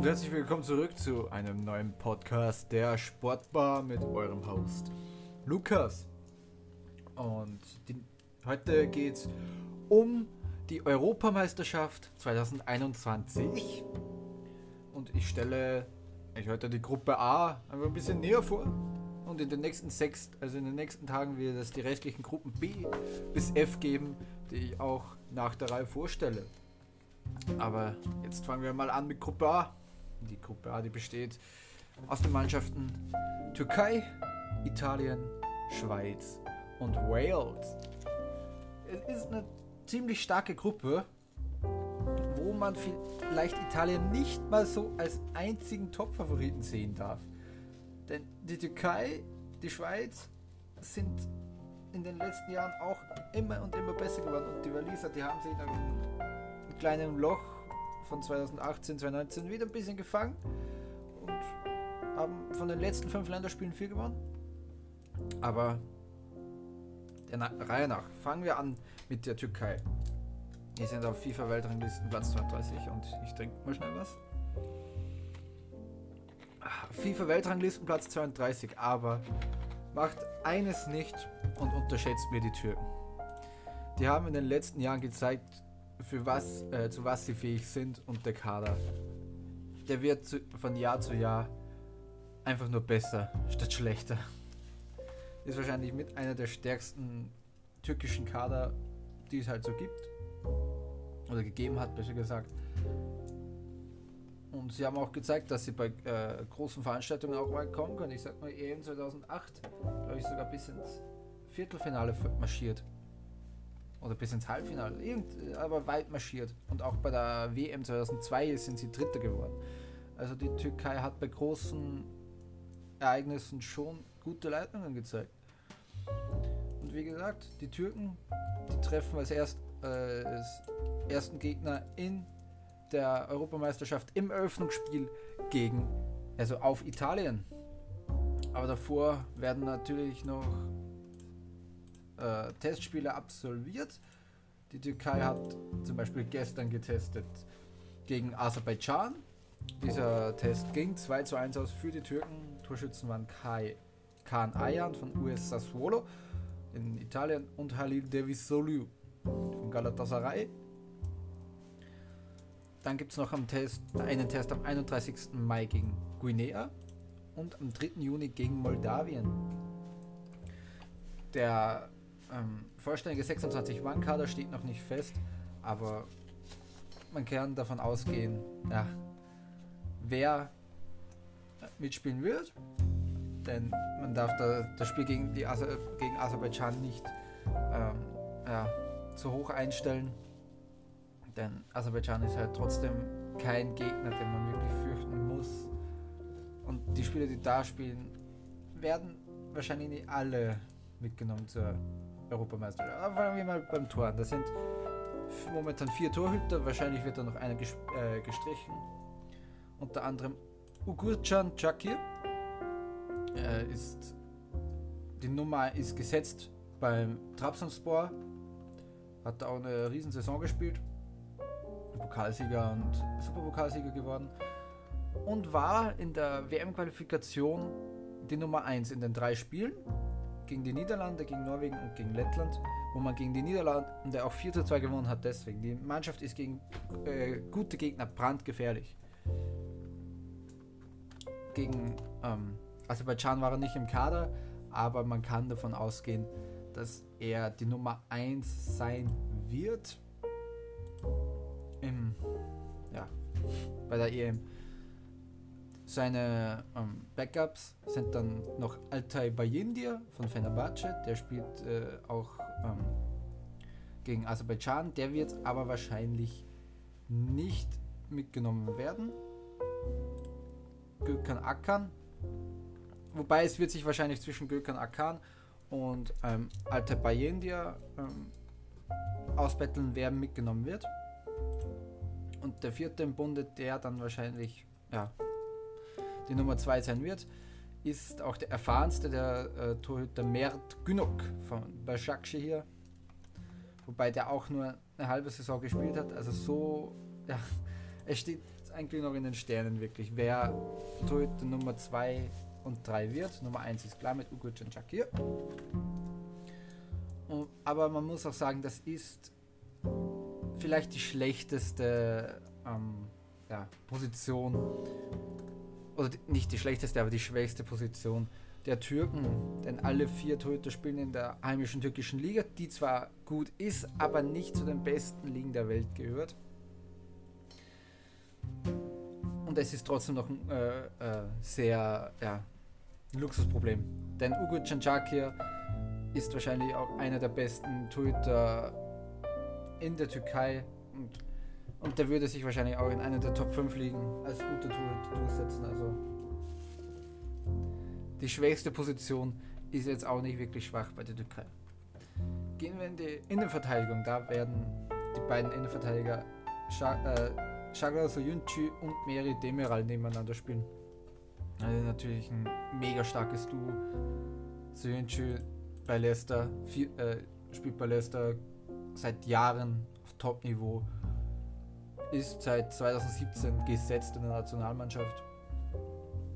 und herzlich willkommen zurück zu einem neuen Podcast der Sportbar mit eurem Host Lukas. Und die, heute geht es um die Europameisterschaft 2021. Und ich stelle euch heute die Gruppe A einfach ein bisschen näher vor. Und in den nächsten sechs, also in den nächsten Tagen wird es die restlichen Gruppen B bis F geben, die ich auch nach der Reihe vorstelle. Aber jetzt fangen wir mal an mit Gruppe A. Die Gruppe A, die besteht aus den Mannschaften Türkei, Italien, Schweiz und Wales. Es ist eine ziemlich starke Gruppe, wo man vielleicht Italien nicht mal so als einzigen Top-Favoriten sehen darf. Denn die Türkei, die Schweiz sind in den letzten Jahren auch immer und immer besser geworden. Und die Waliser, die haben sich in einem kleinen Loch von 2018, 2019 wieder ein bisschen gefangen und haben von den letzten fünf Länderspielen vier gewonnen. Aber der Na Reihe nach fangen wir an mit der Türkei. Die sind auf FIFA-Weltranglisten Platz 32 und ich trinke mal schnell was. FIFA-Weltranglisten Platz 32, aber macht eines nicht und unterschätzt mir die Türken. Die haben in den letzten Jahren gezeigt, für was, äh, zu was sie fähig sind und der Kader, der wird zu, von Jahr zu Jahr einfach nur besser statt schlechter. Ist wahrscheinlich mit einer der stärksten türkischen Kader, die es halt so gibt. Oder gegeben hat, besser gesagt. Und sie haben auch gezeigt, dass sie bei äh, großen Veranstaltungen auch weit kommen können. Ich sag mal, EM 2008, glaube ich, sogar bis ins Viertelfinale marschiert oder bis ins Halbfinale, irgend, aber weit marschiert. Und auch bei der WM 2002 sind sie Dritter geworden. Also die Türkei hat bei großen Ereignissen schon gute Leitungen gezeigt. Und wie gesagt, die Türken, die treffen als, erst, äh, als ersten Gegner in der Europameisterschaft im Eröffnungsspiel gegen, also auf Italien. Aber davor werden natürlich noch äh, Testspiele absolviert. Die Türkei hat zum Beispiel gestern getestet gegen Aserbaidschan. Dieser Test ging 2 zu 1 aus für die Türken. Torschützen waren Kai Khan Ayan von US Sassuolo in Italien und Halil Devisolu von Galatasaray. Dann gibt es noch am Test, einen Test am 31. Mai gegen Guinea und am 3. Juni gegen Moldawien. Der ähm, vollständige 26-Mann-Kader steht noch nicht fest, aber man kann davon ausgehen, ja, wer mitspielen wird. Denn man darf da, das Spiel gegen, die Aser, gegen Aserbaidschan nicht ähm, ja, zu hoch einstellen. Denn Aserbaidschan ist halt trotzdem kein Gegner, den man wirklich fürchten muss. Und die Spieler, die da spielen, werden wahrscheinlich nicht alle mitgenommen zur Europameisterschaft. Aber fangen wir mal beim Tor an. Das sind momentan vier Torhüter. Wahrscheinlich wird da noch einer ges äh, gestrichen. Unter anderem Ugurcan Çakir. Äh, ist die Nummer ist gesetzt beim Trabzonspor. Hat da auch eine riesen Saison gespielt. Pokalsieger und Superpokalsieger geworden. Und war in der WM-Qualifikation die Nummer 1 in den drei Spielen gegen die Niederlande, gegen Norwegen und gegen Lettland, wo man gegen die Niederlande auch 4 zu 2 gewonnen hat. Deswegen, die Mannschaft ist gegen äh, gute Gegner brandgefährlich. Gegen ähm, Aserbaidschan war er nicht im Kader, aber man kann davon ausgehen, dass er die Nummer 1 sein wird. Im, ja, bei der EM. Seine ähm, Backups sind dann noch Altay Bayindir von Fenerbahce, der spielt äh, auch ähm, gegen Aserbaidschan, der wird aber wahrscheinlich nicht mitgenommen werden. Gökhan Akan, wobei es wird sich wahrscheinlich zwischen Gökhan Akan und ähm, Altay Bayindir ähm, ausbetteln, wer mitgenommen wird. Und der vierte im Bunde, der dann wahrscheinlich ja, die Nummer 2 sein wird, ist auch der erfahrenste der äh, Torhüter Mert Günok von Başakşehir hier. Wobei der auch nur eine halbe Saison gespielt hat. Also so, ja, es steht eigentlich noch in den Sternen wirklich, wer Torhüter Nummer 2 und 3 wird. Nummer 1 ist klar mit Ugo Cancakir. Aber man muss auch sagen, das ist vielleicht die schlechteste ähm, ja, Position, oder nicht die schlechteste, aber die schwächste Position der Türken, denn alle vier Torhüter spielen in der heimischen türkischen Liga, die zwar gut ist, aber nicht zu den besten Ligen der Welt gehört. Und es ist trotzdem noch ein äh, äh, sehr ja, Luxusproblem. Denn Ugo Cancakir ist wahrscheinlich auch einer der besten Torhüter in der Türkei und, und der würde sich wahrscheinlich auch in einer der Top 5 Ligen als guter Torhüter durchsetzen. Also die schwächste Position ist jetzt auch nicht wirklich schwach bei der Türkei. Gehen wir in die Innenverteidigung. Da werden die beiden Innenverteidiger Shagla äh, Soyuncu und Meri Demiral nebeneinander spielen. Also natürlich ein mega starkes Duo. Soyuncu bei Leicester, viel, äh, spielt bei Leicester seit Jahren auf Top-Niveau, ist seit 2017 gesetzt in der Nationalmannschaft,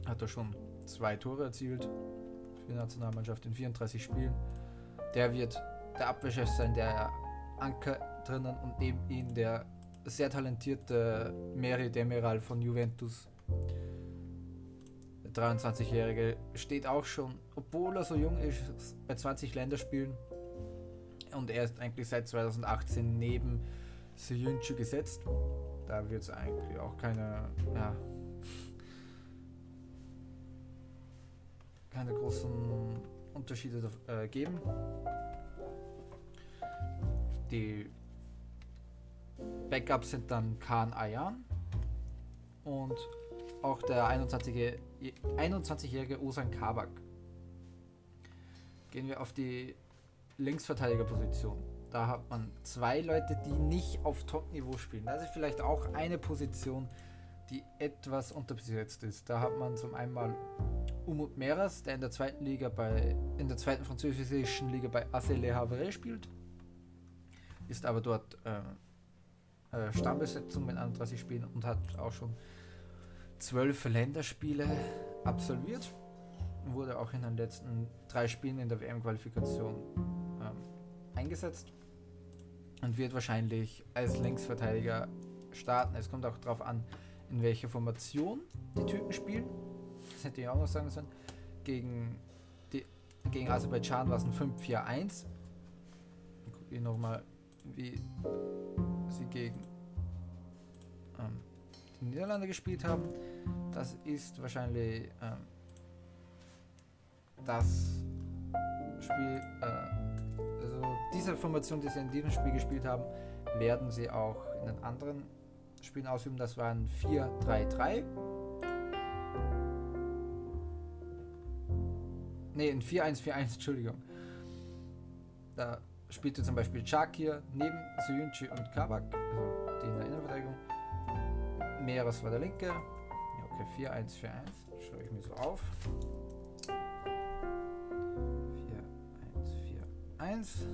hat er schon zwei Tore erzielt für die Nationalmannschaft in 34 Spielen. Der wird der Abwehrchef sein, der Anker drinnen und neben ihm der sehr talentierte Meri Demiral von Juventus. Der 23-Jährige steht auch schon, obwohl er so jung ist, bei 20 Länderspielen. Und er ist eigentlich seit 2018 neben Seyuncu gesetzt. Da wird es eigentlich auch keine ja, keine großen Unterschiede äh, geben. Die Backups sind dann Khan Ayan und auch der 21-jährige 21 Osan Kabak. Gehen wir auf die Linksverteidigerposition. Da hat man zwei Leute, die nicht auf Top-Niveau spielen. Das ist vielleicht auch eine Position, die etwas unterbesetzt ist. Da hat man zum einen mal Umut Meras, der in der zweiten Liga bei in der zweiten französischen Liga bei AC Le Havre spielt, ist aber dort äh, äh, Stammbesetzung mit 31 Spielen und hat auch schon zwölf Länderspiele absolviert. Wurde auch in den letzten drei Spielen in der WM-Qualifikation ähm, eingesetzt und wird wahrscheinlich als Linksverteidiger starten. Es kommt auch darauf an, in welcher Formation die Türken spielen das hätte ich auch noch sagen sollen. Gegen, die, gegen Aserbaidschan war es ein 5-4-1. Gucke ich nochmal, wie sie gegen ähm, die Niederlande gespielt haben. Das ist wahrscheinlich ähm, das Spiel, äh, diese Formation, die sie in diesem Spiel gespielt haben, werden sie auch in den anderen Spielen ausüben. Das waren 4-3-3 Ne, in 4-1-4-1, Entschuldigung. Da spielte zum Beispiel Chakir neben Suyunchi und Kabak, also die in der Innenverteidigung. Meeres war der linke. Okay, 4-1-4-1. Schaue ich mir so auf. 4-1-4-1.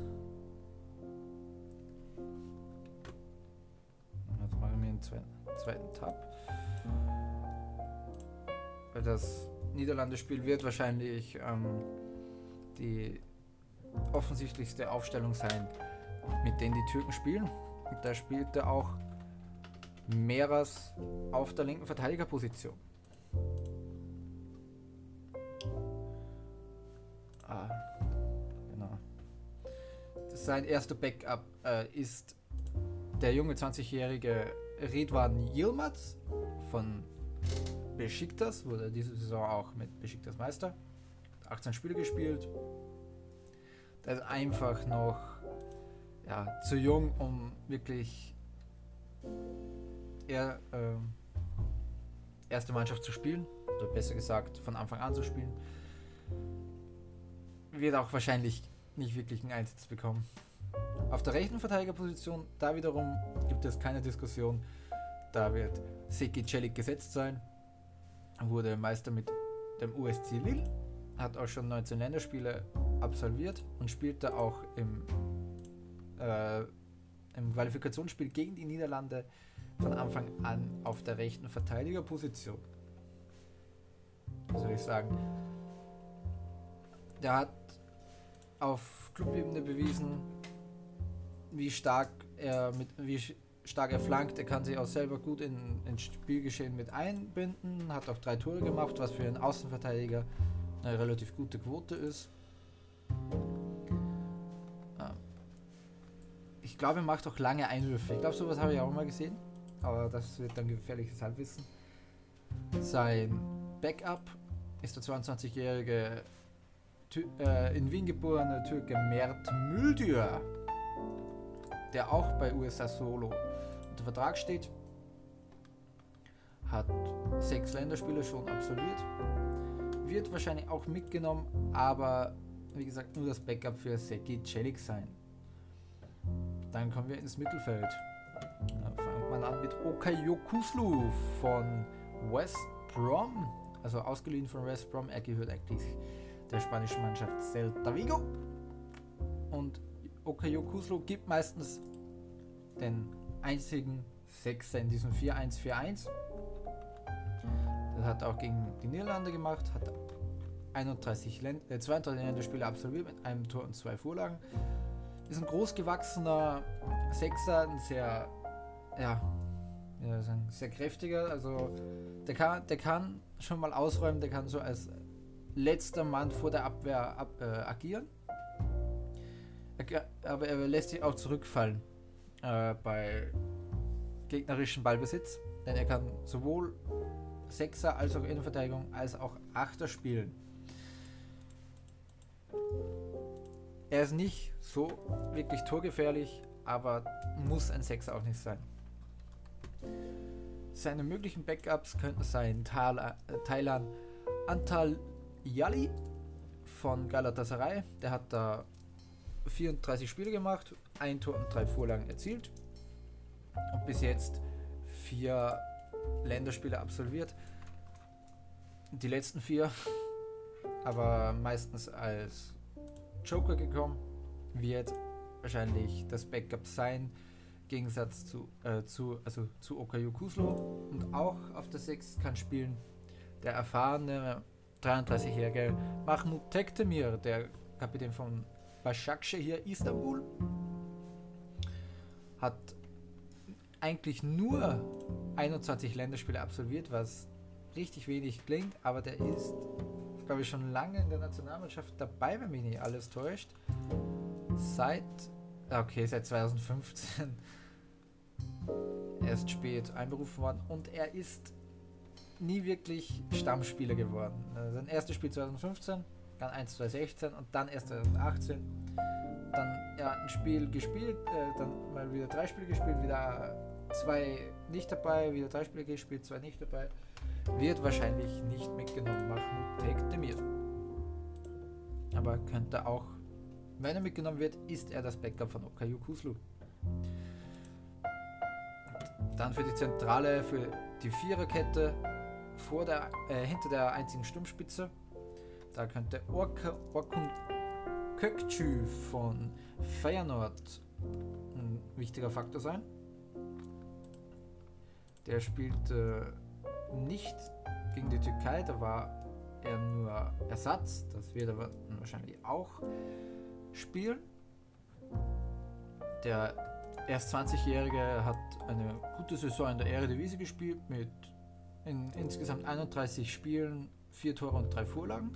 Jetzt mache ich mir einen zweiten, zweiten Tab. Weil das Niederlande-Spiel wird wahrscheinlich ähm, die offensichtlichste Aufstellung sein, mit denen die Türken spielen. Und da spielte auch Meras auf der linken Verteidigerposition. Sein erster Backup äh, ist der junge 20-jährige Redwan Yilmaz von Besiktas, wurde diese Saison auch mit Besiktas Meister. 18 Spiele gespielt. Der ist einfach noch ja, zu jung, um wirklich eher, äh, erste Mannschaft zu spielen. Oder besser gesagt, von Anfang an zu spielen. Wird auch wahrscheinlich nicht wirklich einen Einsatz bekommen. Auf der rechten Verteidigerposition, da wiederum gibt es keine Diskussion. Da wird Seki Celik gesetzt sein wurde Meister mit dem USC Lille, hat auch schon 19 Länderspiele absolviert und spielte auch im, äh, im Qualifikationsspiel gegen die Niederlande von Anfang an auf der rechten Verteidigerposition. Soll ich sagen? Der hat auf Clubebene bewiesen, wie stark er mit wie stark er flankt. Er kann sich auch selber gut in, ins Spielgeschehen mit einbinden. Hat auch drei Tore gemacht, was für einen Außenverteidiger eine relativ gute Quote ist. Ähm, ich glaube, er macht auch lange Einwürfe. Ich glaube, sowas habe ich auch mal gesehen. Aber das wird dann gefährliches Halbwissen. Sein Backup ist der 22-jährige äh, in Wien geborene Türke Mert Müldür, der auch bei USA Solo unter Vertrag steht. Hat sechs Länderspiele schon absolviert. Wird wahrscheinlich auch mitgenommen, aber wie gesagt nur das Backup für Seki Celik sein. Dann kommen wir ins Mittelfeld. Dann fängt man an mit Okayokuslu von West Brom. Also ausgeliehen von West Brom. Er gehört eigentlich der spanischen Mannschaft Celta Vigo. Und Okayokuslu gibt meistens den einzigen Sechser in diesem 4-1-4-1. Das hat auch gegen die Niederlande gemacht, hat 31 Länd äh, 32 Länderspiele absolviert mit einem Tor und zwei Vorlagen. Ist ein großgewachsener Sechser, ein sehr, ja, ja sehr kräftiger. Also der kann, der kann schon mal ausräumen, der kann so als letzter Mann vor der Abwehr ab, äh, agieren. Er, aber er lässt sich auch zurückfallen äh, bei gegnerischen Ballbesitz, denn er kann sowohl Sechser als auch Innenverteidigung als auch Achter spielen. Er ist nicht so wirklich torgefährlich, aber muss ein Sechser auch nicht sein. Seine möglichen Backups könnten sein äh, Thailand Antal Yali von Galatasaray. Der hat da 34 Spiele gemacht, ein Tor und drei Vorlagen erzielt und bis jetzt vier Länderspiele absolviert. Die letzten vier aber meistens als Joker gekommen, wird wahrscheinlich das Backup sein. Gegensatz zu, äh, zu, also zu Okayo Kuslo und auch auf der 6 kann spielen der erfahrene 33-jährige Mahmoud Tektemir, der Kapitän von Başakşehir hier Istanbul, hat eigentlich nur 21 Länderspiele absolviert, was richtig wenig klingt, aber der ist, glaube ich, schon lange in der Nationalmannschaft dabei, wenn mich nicht alles täuscht. Seit, okay, seit 2015 erst spät einberufen worden und er ist nie wirklich Stammspieler geworden. Also sein erstes Spiel 2015, dann 1 2016 und dann erst 2018. Dann ja, ein Spiel gespielt, äh, dann mal wieder drei Spiele gespielt, wieder zwei nicht dabei, wieder drei Spiele gespielt, zwei nicht dabei. Wird wahrscheinlich nicht mitgenommen. Mahmoud Tek Demir. Aber könnte auch, wenn er mitgenommen wird, ist er das Backup von Okayu Kuslu. Dann für die Zentrale, für die Viererkette vor der, äh, hinter der einzigen Sturmspitze. Da könnte Ork Orkun Kökçü von Feyenoord ein wichtiger Faktor sein. Der spielt äh, nicht gegen die Türkei, da war er nur Ersatz. Das wird er wahrscheinlich auch spielen. Der erst 20-Jährige hat eine gute Saison in der Eredivisie gespielt mit in insgesamt 31 Spielen, 4 Tore und 3 Vorlagen.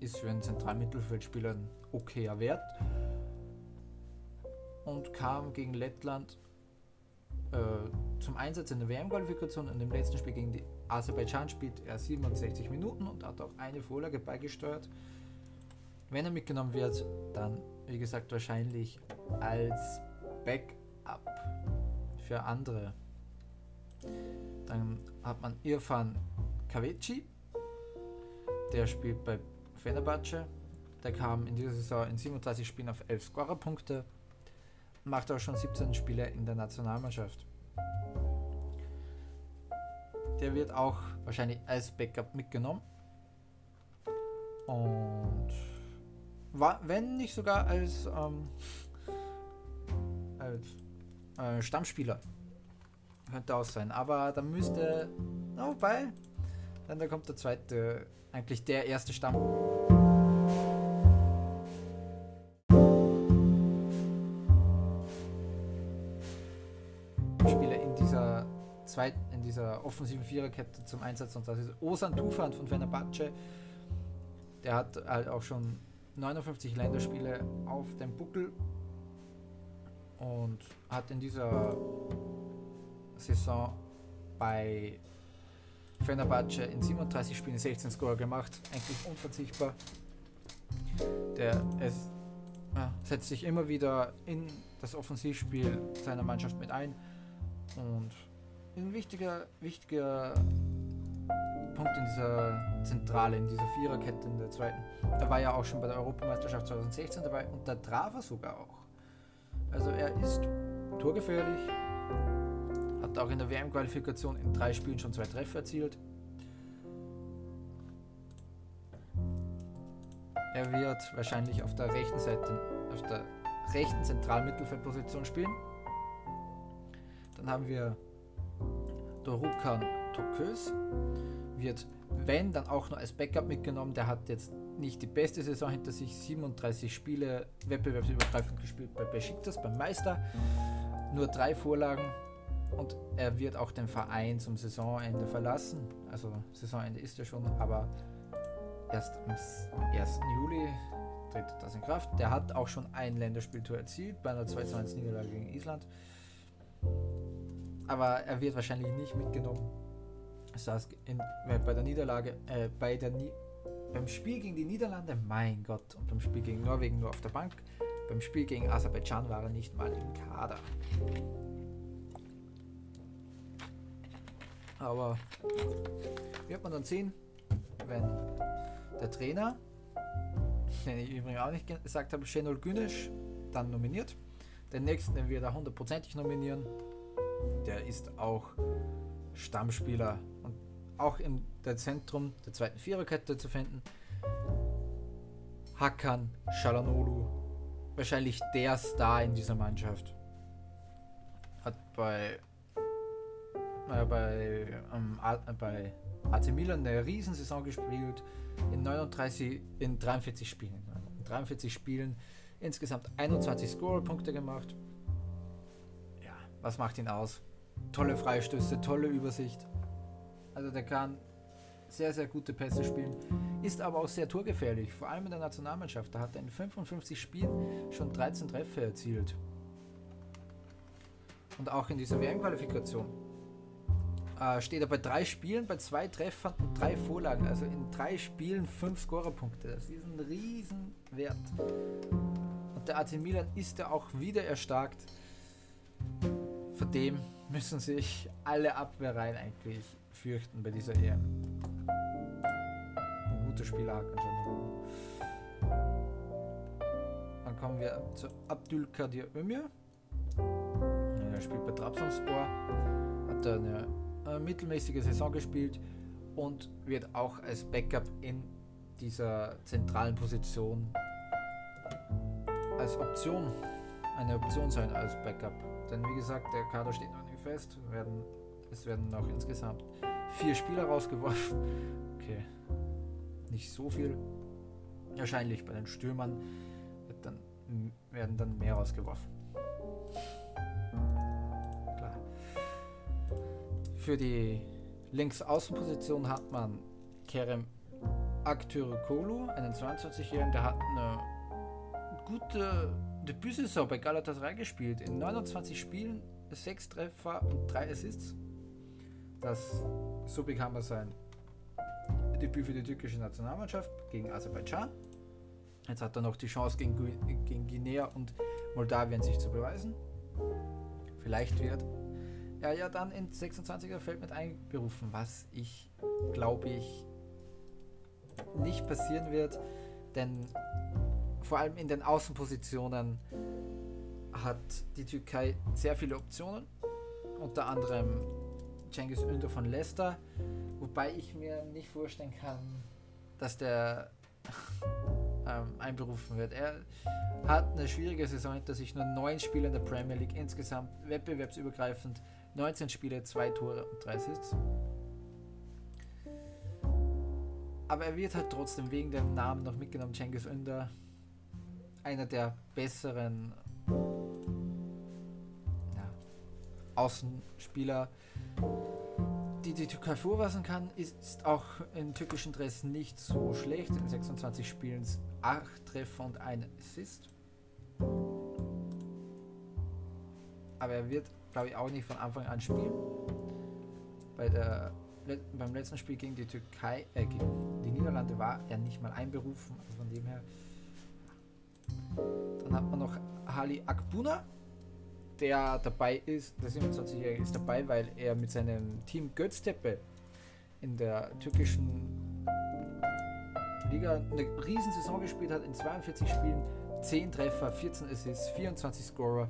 Ist für einen Zentralmittelfeldspieler ein okayer Wert. Und kam gegen Lettland äh, zum Einsatz in der WM-Qualifikation. und im letzten Spiel gegen die Aserbaidschan spielt er 67 Minuten und hat auch eine Vorlage beigesteuert. Wenn er mitgenommen wird, dann, wie gesagt, wahrscheinlich als Backup für andere. Dann hat man Irfan Kaveci, der spielt bei Fenerbahce. Der kam in dieser Saison in 37 Spielen auf 11 Scorerpunkte, macht auch schon 17 Spiele in der Nationalmannschaft. Der wird auch wahrscheinlich als Backup mitgenommen. Und wenn nicht sogar als, ähm, als äh, Stammspieler. Könnte auch sein. Aber dann müsste. Oh, wobei. Dann da kommt der zweite, eigentlich der erste Stamm. Spieler in dieser zweiten, in dieser offensiven Viererkette zum Einsatz und das ist Osan Tufan von Fenerbahce. Der hat halt auch schon 59 Länderspiele auf dem Buckel und hat in dieser Saison bei Fenerbahce in 37 Spielen 16 Score gemacht. Eigentlich unverzichtbar. Der es, ja, setzt sich immer wieder in das Offensivspiel seiner Mannschaft mit ein und ein wichtiger, wichtiger Punkt in dieser Zentrale, in dieser Viererkette in der zweiten. Er war ja auch schon bei der Europameisterschaft 2016 dabei und da traf er sogar auch. Also er ist torgefährlich, hat auch in der WM-Qualifikation in drei Spielen schon zwei Treffer erzielt. Er wird wahrscheinlich auf der rechten Seite, auf der rechten Zentralmittelfeldposition spielen. Dann haben wir Dorukan Tokös, wird, wenn, dann auch nur als Backup mitgenommen. Der hat jetzt nicht die beste Saison hinter sich, 37 Spiele wettbewerbsübergreifend gespielt bei Besiktas, beim Meister, nur drei Vorlagen und er wird auch den Verein zum Saisonende verlassen. Also Saisonende ist ja schon, aber erst am 1. Juli tritt das in Kraft. Der hat auch schon ein Länderspieltor erzielt bei einer 2-1 Niederlage gegen Island. Aber er wird wahrscheinlich nicht mitgenommen. Es saß in, bei der Niederlage, äh, bei der Ni beim Spiel gegen die Niederlande, mein Gott, und beim Spiel gegen Norwegen nur auf der Bank. Beim Spiel gegen Aserbaidschan war er nicht mal im Kader. Aber wird man dann sehen, wenn der Trainer, den ich übrigens auch nicht gesagt habe, Şenol Güneş, dann nominiert. Den nächsten, den wir da hundertprozentig nominieren, der ist auch Stammspieler und auch im Zentrum der zweiten Viererkette zu finden. Hakan Shalanolu, wahrscheinlich der Star in dieser Mannschaft. Hat bei äh, bei, ähm, bei AC Milan eine Riesensaison gespielt, in 39, in 43 Spielen. In 43 Spielen insgesamt 21 Scorer-Punkte gemacht. Ja, was macht ihn aus? Tolle Freistöße, tolle Übersicht. Also der kann sehr, sehr gute Pässe spielen, ist aber auch sehr torgefährlich, vor allem in der Nationalmannschaft. Da hat er in 55 Spielen schon 13 Treffer erzielt. Und auch in dieser WM-Qualifikation äh, steht er bei drei Spielen, bei zwei Treffern und drei Vorlagen. Also in drei Spielen fünf Scorerpunkte. Das ist ein Riesenwert. Und der AC Milan ist ja auch wieder erstarkt. Vor dem müssen sich alle Abwehrreihen eigentlich fürchten bei dieser EM. Ein guter Spieler Hakan Dann kommen wir zu Abdul Kadir Ömür. Er spielt bei Trabzonspor. Hat eine äh, mittelmäßige Saison gespielt und wird auch als Backup in dieser zentralen Position als Option, eine Option sein als Backup. Denn wie gesagt, der Kader steht noch nicht fest. Werden, es werden noch insgesamt vier Spieler rausgeworfen. Okay, nicht so viel. Wahrscheinlich bei den Stürmern dann, werden dann mehr rausgeworfen. Für die Linksaußenposition hat man Kerem Aktürkolu, einen 22-Jährigen, der hat eine gute Debütsaison bei Galatasaray gespielt. In 29 Spielen 6 Treffer und 3 Assists. Das, so bekam er sein Debüt für die türkische Nationalmannschaft gegen Aserbaidschan. Jetzt hat er noch die Chance gegen, gegen Guinea und Moldawien sich zu beweisen. Vielleicht wird er ja dann ins 26er Feld mit einberufen, was ich glaube ich nicht passieren wird, denn vor allem in den Außenpositionen hat die Türkei sehr viele Optionen, unter anderem Cengiz Ünder von Leicester, wobei ich mir nicht vorstellen kann, dass der ähm, einberufen wird. Er hat eine schwierige Saison hinter sich, nur neun Spiele in der Premier League, insgesamt wettbewerbsübergreifend 19 Spiele, zwei Tore und drei Assists. Aber er wird halt trotzdem wegen dem Namen noch mitgenommen, Cengiz Ünder, einer der besseren ja, Außenspieler, die die Türkei vorweisen kann, ist auch im türkischen Dress nicht so schlecht. In 26 Spielen 8 Treffer und ein Assist. Aber er wird, glaube ich, auch nicht von Anfang an spielen. Bei der, beim letzten Spiel gegen die Türkei, äh, gegen die Niederlande war er nicht mal einberufen. Also von dem her. Dann hat man noch Hali Akbuna, der dabei ist, der 27-Jährige ist dabei, weil er mit seinem Team Göztepe in der türkischen Liga eine riesen Saison gespielt hat, in 42 Spielen 10 Treffer, 14 Assists, 24 Scorer.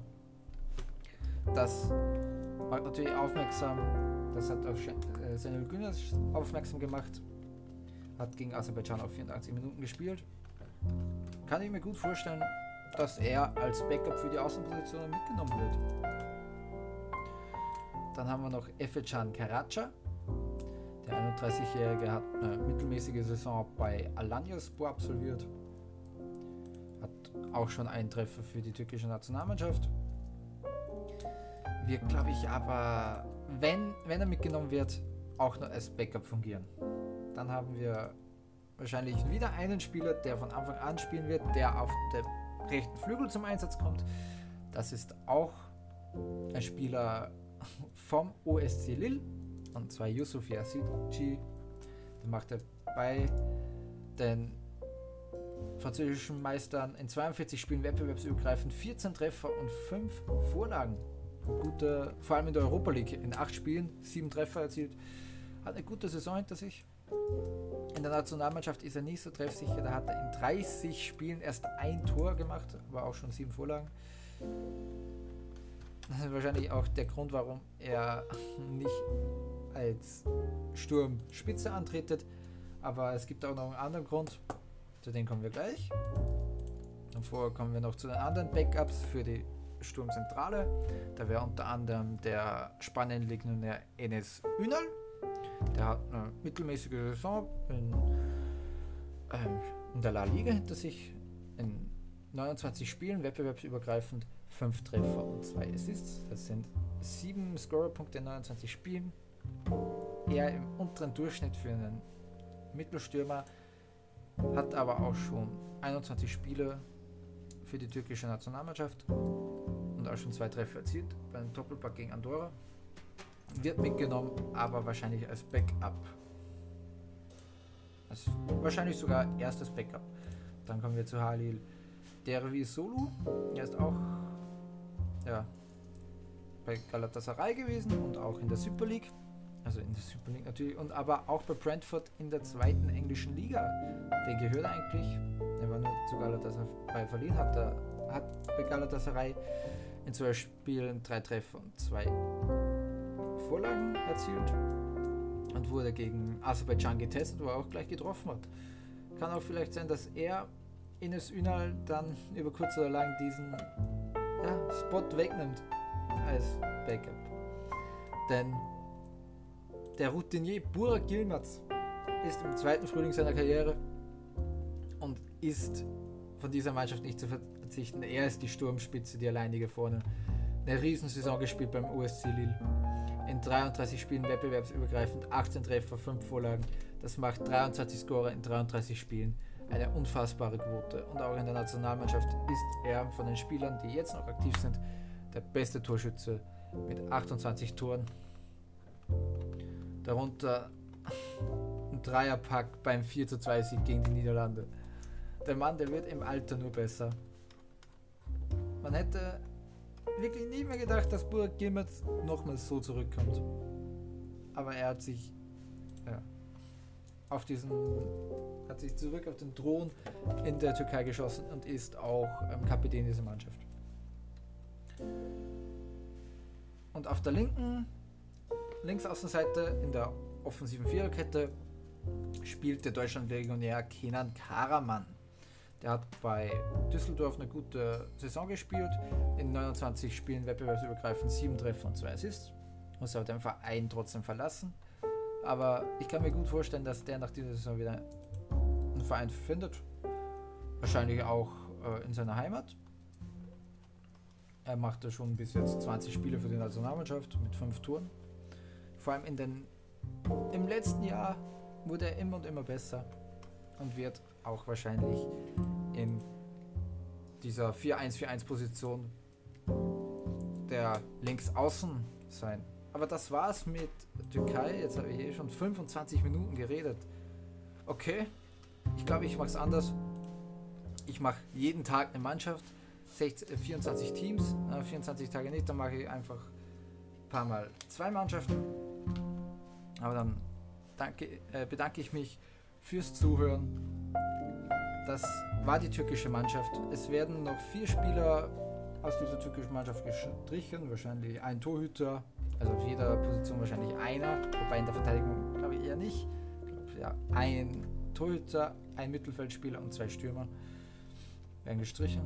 Das macht natürlich aufmerksam, das hat auf äh, Senel Günners aufmerksam gemacht, hat gegen Aserbaidschan auf 84 Minuten gespielt. Kann ich mir gut vorstellen, dass er als Backup für die Außenposition mitgenommen wird. Dann haben wir noch Efecan Karaca. Der 31-Jährige hat eine mittelmäßige Saison bei Alanyaspor absolviert. Hat auch schon einen Treffer für die türkische Nationalmannschaft. Wird, glaube ich, aber, wenn, wenn er mitgenommen wird, auch nur als Backup fungieren. Dann haben wir wahrscheinlich wieder einen Spieler, der von Anfang an spielen wird, der auf der rechten Flügel zum Einsatz kommt. Das ist auch ein Spieler vom OSC Lille, und zwar Yusuf Yazici. Der macht er bei den französischen Meistern in 42 Spielen wettbewerbsübergreifend 14 Treffer und 5 Vorlagen. Gute, vor allem in der Europa League in 8 Spielen 7 Treffer erzielt. Hat eine gute Saison hinter sich. In der Nationalmannschaft ist er nicht so treffsicher. Da hat er in 30 Spielen erst ein Tor gemacht, aber auch schon sieben Vorlagen. Das ist wahrscheinlich auch der Grund, warum er nicht als Sturmspitze antretet. Aber es gibt auch noch einen anderen Grund. Zu dem kommen wir gleich. Vorher kommen wir noch zu den anderen Backups für die Sturmzentrale. Da wäre unter anderem der Spanien-Legionär Enes Ünal der hat eine mittelmäßige Saison in, ähm, in der La Liga hinter sich. In 29 Spielen, wettbewerbsübergreifend, 5 Treffer und 2 Assists. Das sind 7 Scorerpunkte in 29 Spielen. Eher im unteren Durchschnitt für einen Mittelstürmer. Hat aber auch schon 21 Spiele für die türkische Nationalmannschaft und auch schon zwei Treffer erzielt beim Doppelpack gegen Andorra wird mitgenommen, aber wahrscheinlich als Backup. Also wahrscheinlich sogar erstes Backup. Dann kommen wir zu Halil Dervi Solu. Er ist auch ja, bei Galatasaray gewesen und auch in der Super League. Also in der Super League natürlich. Und aber auch bei Brentford in der zweiten englischen Liga. Den gehört eigentlich. Er war nur zu Galatasaray verliehen, hat, er, hat bei Galatasaray in zwölf Spielen drei Treffer und zwei Vorlagen erzielt und wurde gegen Aserbaidschan getestet, wo er auch gleich getroffen hat. Kann auch vielleicht sein, dass er Ines Ünal dann über kurz oder lang diesen ja, Spot wegnimmt als Backup. Denn der Routinier Burak Gilmaz ist im zweiten Frühling seiner Karriere und ist von dieser Mannschaft nicht zu verzichten. Er ist die Sturmspitze, die alleinige vorne eine Riesensaison gespielt beim OSC Lille in 33 Spielen wettbewerbsübergreifend, 18 Treffer, 5 Vorlagen. Das macht 23 Scorer in 33 Spielen. Eine unfassbare Quote. Und auch in der Nationalmannschaft ist er von den Spielern, die jetzt noch aktiv sind, der beste Torschütze mit 28 Toren. Darunter ein Dreierpack beim 4 zu 2 Sieg gegen die Niederlande. Der Mann, der wird im Alter nur besser. Man hätte wirklich nie mehr gedacht, dass Burak Yilmaz nochmals so zurückkommt. Aber er hat sich ja, auf diesen hat sich zurück auf den Thron in der Türkei geschossen und ist auch ähm, Kapitän dieser Mannschaft. Und auf der linken Linksaußenseite in der offensiven Viererkette spielt der Deutschland-Legionär Kenan Karaman. Der hat bei Düsseldorf eine gute Saison gespielt. In 29 Spielen wettbewerbsübergreifend 7 Treffer und 2 Assists. Muss aber den Verein trotzdem verlassen. Aber ich kann mir gut vorstellen, dass der nach dieser Saison wieder einen Verein findet. Wahrscheinlich auch äh, in seiner Heimat. Er machte schon bis jetzt 20 Spiele für die Nationalmannschaft mit 5 Touren. Vor allem in den, im letzten Jahr wurde er immer und immer besser und wird auch wahrscheinlich in dieser 4-1-4-1 Position der Linksaußen sein. Aber das war's mit Türkei. Jetzt habe ich eh schon 25 Minuten geredet. Okay, ich glaube, ich mache es anders. Ich mache jeden Tag eine Mannschaft, 16, 24 äh, Teams, äh, 24 Tage nicht, dann mache ich einfach ein paar Mal zwei Mannschaften. Aber dann danke, äh, bedanke ich mich fürs Zuhören. Das war die türkische Mannschaft. Es werden noch vier Spieler aus dieser türkischen Mannschaft gestrichen, wahrscheinlich ein Torhüter, also auf jeder Position wahrscheinlich einer, wobei in der Verteidigung glaube ich eher nicht. Ja, ein Torhüter, ein Mittelfeldspieler und zwei Stürmer werden gestrichen.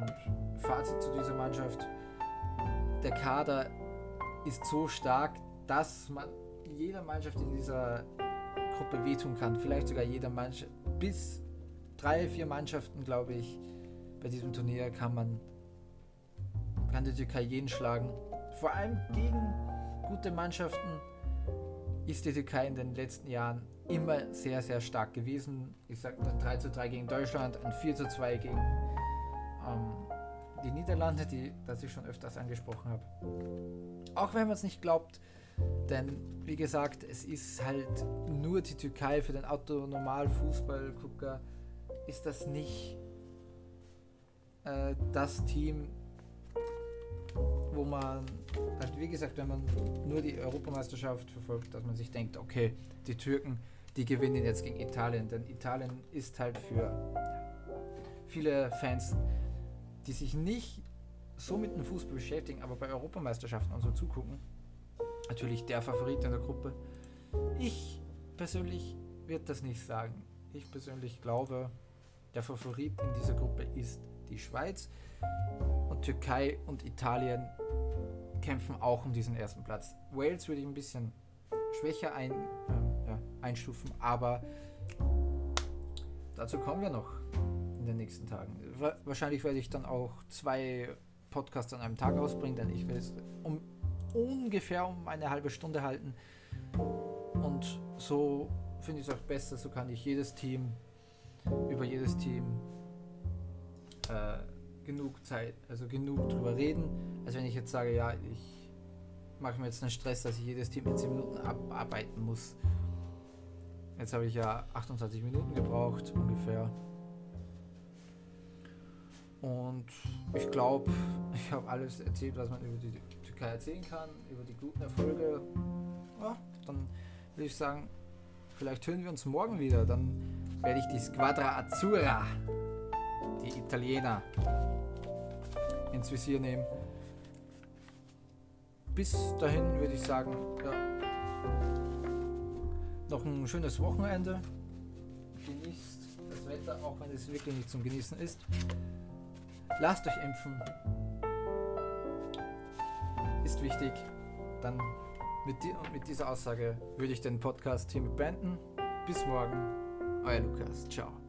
Und Fazit zu dieser Mannschaft: Der Kader ist so stark, dass man jeder Mannschaft in dieser Gruppe wehtun kann. Vielleicht sogar jeder Mannschaft. Bis drei, vier Mannschaften, glaube ich, bei diesem Turnier kann man kann die Türkei jeden schlagen. Vor allem gegen gute Mannschaften ist die Türkei in den letzten Jahren immer sehr, sehr stark gewesen. Ich sage ein 3 zu 3 gegen Deutschland, ein 4 zu 2 gegen ähm, die Niederlande, die das ich schon öfters angesprochen habe. Auch wenn man es nicht glaubt, denn wie gesagt, es ist halt nur die Türkei für den Autonormal-Fußballgucker ist das nicht äh, das Team, wo man, halt wie gesagt, wenn man nur die Europameisterschaft verfolgt, dass man sich denkt, okay, die Türken, die gewinnen jetzt gegen Italien, denn Italien ist halt für viele Fans, die sich nicht so mit dem Fußball beschäftigen, aber bei Europameisterschaften und so zugucken, natürlich der Favorit in der Gruppe. Ich persönlich würde das nicht sagen. Ich persönlich glaube, der Favorit in dieser Gruppe ist die Schweiz und Türkei und Italien kämpfen auch um diesen ersten Platz. Wales würde ich ein bisschen schwächer ein, äh, ja, einstufen, aber dazu kommen wir noch in den nächsten Tagen. Wahrscheinlich werde ich dann auch zwei Podcasts an einem Tag ausbringen, denn ich will es um ungefähr um eine halbe Stunde halten. Und so finde ich es auch besser, so kann ich jedes Team, über jedes Team äh, genug Zeit, also genug drüber reden, als wenn ich jetzt sage, ja, ich mache mir jetzt einen Stress, dass ich jedes Team in 10 Minuten abarbeiten muss. Jetzt habe ich ja 28 Minuten gebraucht ungefähr. Und ich glaube, ich habe alles erzählt, was man über die Türkei erzählen kann, über die guten Erfolge. Ja, dann würde ich sagen, vielleicht hören wir uns morgen wieder. Dann werde ich die Squadra Azzurra, die Italiener, ins Visier nehmen. Bis dahin würde ich sagen, ja, noch ein schönes Wochenende. Genießt das Wetter, auch wenn es wirklich nicht zum Genießen ist. Lasst euch impfen. Ist wichtig. Dann mit, die, mit dieser Aussage würde ich den Podcast hiermit beenden. Bis morgen. Euer Lukas. Ciao.